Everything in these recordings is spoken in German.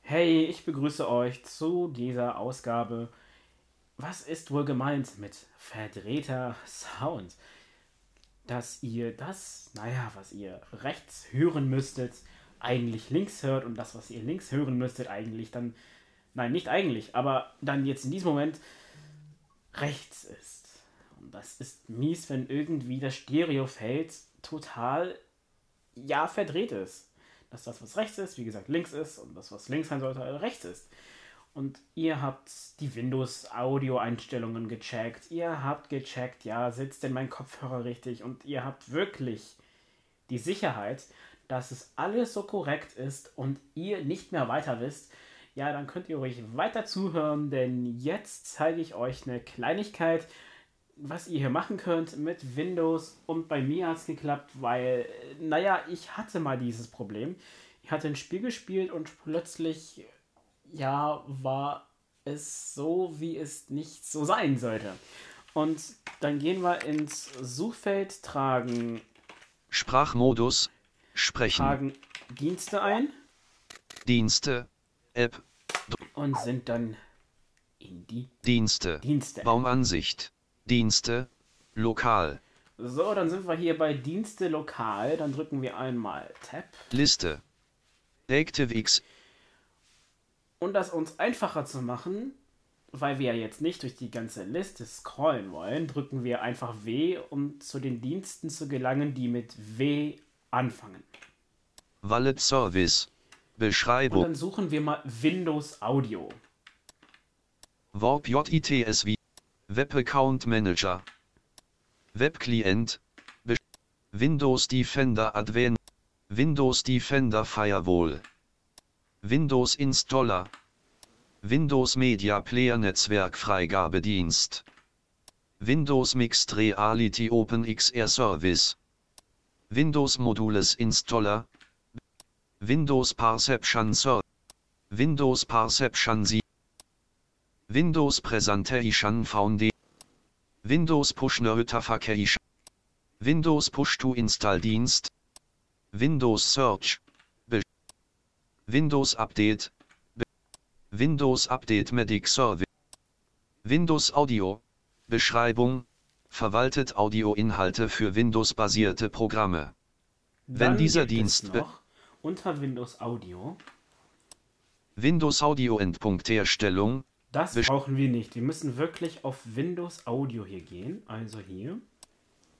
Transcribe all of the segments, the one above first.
Hey, ich begrüße euch zu dieser Ausgabe. Was ist wohl gemeint mit verdrehter Sound? Dass ihr das, naja, was ihr rechts hören müsstet, eigentlich links hört und das, was ihr links hören müsstet, eigentlich dann, nein, nicht eigentlich, aber dann jetzt in diesem Moment rechts ist. Und das ist mies, wenn irgendwie das Stereofeld total, ja, verdreht ist dass das, was rechts ist, wie gesagt, links ist und das, was links sein sollte, rechts ist. Und ihr habt die Windows-Audio-Einstellungen gecheckt. Ihr habt gecheckt, ja, sitzt denn mein Kopfhörer richtig? Und ihr habt wirklich die Sicherheit, dass es alles so korrekt ist und ihr nicht mehr weiter wisst. Ja, dann könnt ihr ruhig weiter zuhören, denn jetzt zeige ich euch eine Kleinigkeit, was ihr hier machen könnt mit Windows. Und bei mir hat es geklappt, weil, naja, ich hatte mal dieses Problem. Ich hatte ein Spiel gespielt und plötzlich, ja, war es so, wie es nicht so sein sollte. Und dann gehen wir ins Suchfeld, tragen, Sprachmodus. Sprechen. tragen Dienste ein Dienste. App. und sind dann in die Dienste. Dienste. Baumansicht. Dienste. Lokal. So, dann sind wir hier bei Dienste lokal. Dann drücken wir einmal Tab. Liste. ActiveX. Und das uns einfacher zu machen, weil wir ja jetzt nicht durch die ganze Liste scrollen wollen, drücken wir einfach W, um zu den Diensten zu gelangen, die mit W anfangen. Wallet Service. Und Beschreibung. dann suchen wir mal Windows Audio. Warp JITSV. Web Account Manager. Webclient. Be Windows Defender Advanced. Windows Defender Firewall. Windows Installer. Windows Media Player Netzwerk Freigabedienst. Windows Mixed Reality Open XR Service. Windows Modules Installer. Windows Perception Service. Windows Perception Sie. Windows Presentation Foundation. Windows Push Notification. Windows Push to Install Dienst. Windows Search. Be Windows Update. Be Windows Update Medic Service. Windows Audio. Beschreibung. Verwaltet Audioinhalte für Windows-basierte Programme. Wenn Dann dieser Dienst noch unter Windows Audio. Windows Audio Endpunktherstellung. Das brauchen wir nicht. Wir müssen wirklich auf Windows Audio hier gehen. Also hier.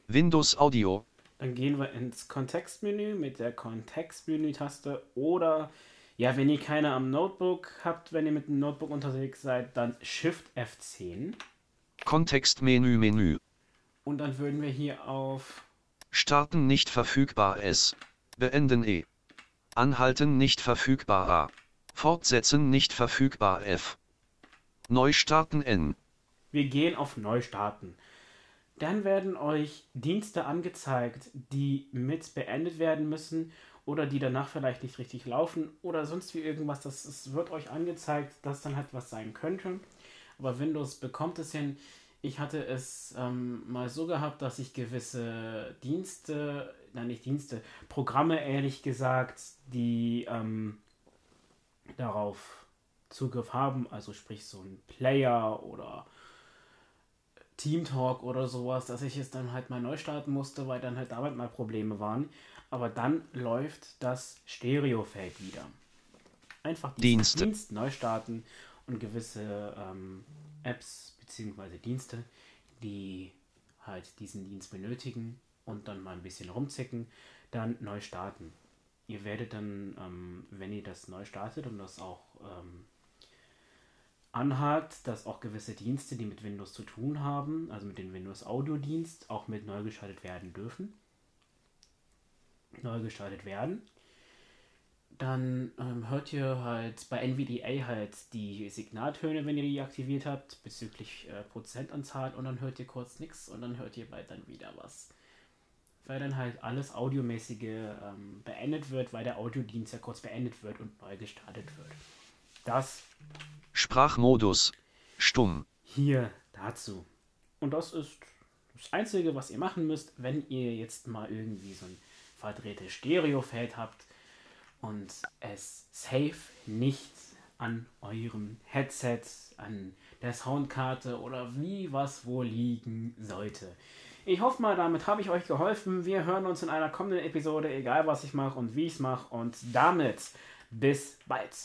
Windows Audio. Dann gehen wir ins Kontextmenü mit der Kontextmenü-Taste oder ja, wenn ihr keine am Notebook habt, wenn ihr mit dem Notebook unterwegs seid, dann Shift F10 Kontextmenü Menü. und dann würden wir hier auf Starten nicht verfügbar S. Beenden E. Anhalten nicht verfügbar A. Fortsetzen nicht verfügbar F. Neu starten N. wir gehen auf Neustarten. Dann werden euch Dienste angezeigt, die mit beendet werden müssen oder die danach vielleicht nicht richtig laufen oder sonst wie irgendwas. Das, es wird euch angezeigt, dass dann halt was sein könnte. Aber Windows bekommt es hin. Ich hatte es ähm, mal so gehabt, dass ich gewisse Dienste, nein nicht Dienste, Programme ehrlich gesagt, die ähm, darauf Zugriff haben, also sprich so ein Player oder Team Talk oder sowas, dass ich es dann halt mal neu starten musste, weil dann halt damit mal Probleme waren. Aber dann läuft das Stereofeld wieder. Einfach Dienste. Dienst neu starten und gewisse ähm, Apps bzw. Dienste, die halt diesen Dienst benötigen und dann mal ein bisschen rumzicken, dann neu starten. Ihr werdet dann, ähm, wenn ihr das neu startet und das auch ähm, anhakt, dass auch gewisse Dienste, die mit Windows zu tun haben, also mit dem Windows Audio Dienst, auch mit neu geschaltet werden dürfen. Neu geschaltet werden. Dann ähm, hört ihr halt bei NVDA halt die Signaltöne, wenn ihr die aktiviert habt, bezüglich äh, Prozentanzahl und dann hört ihr kurz nichts und dann hört ihr bald dann wieder was. Weil dann halt alles Audiomäßige ähm, beendet wird, weil der Audiodienst ja kurz beendet wird und neu gestartet wird. Das Sprachmodus. Stumm. hier dazu. Und das ist das Einzige, was ihr machen müsst, wenn ihr jetzt mal irgendwie so ein verdrehtes Stereofeld habt und es safe nicht an eurem Headset, an der Soundkarte oder wie was wohl liegen sollte. Ich hoffe mal, damit habe ich euch geholfen. Wir hören uns in einer kommenden Episode, egal was ich mache und wie ich es mache. Und damit bis bald.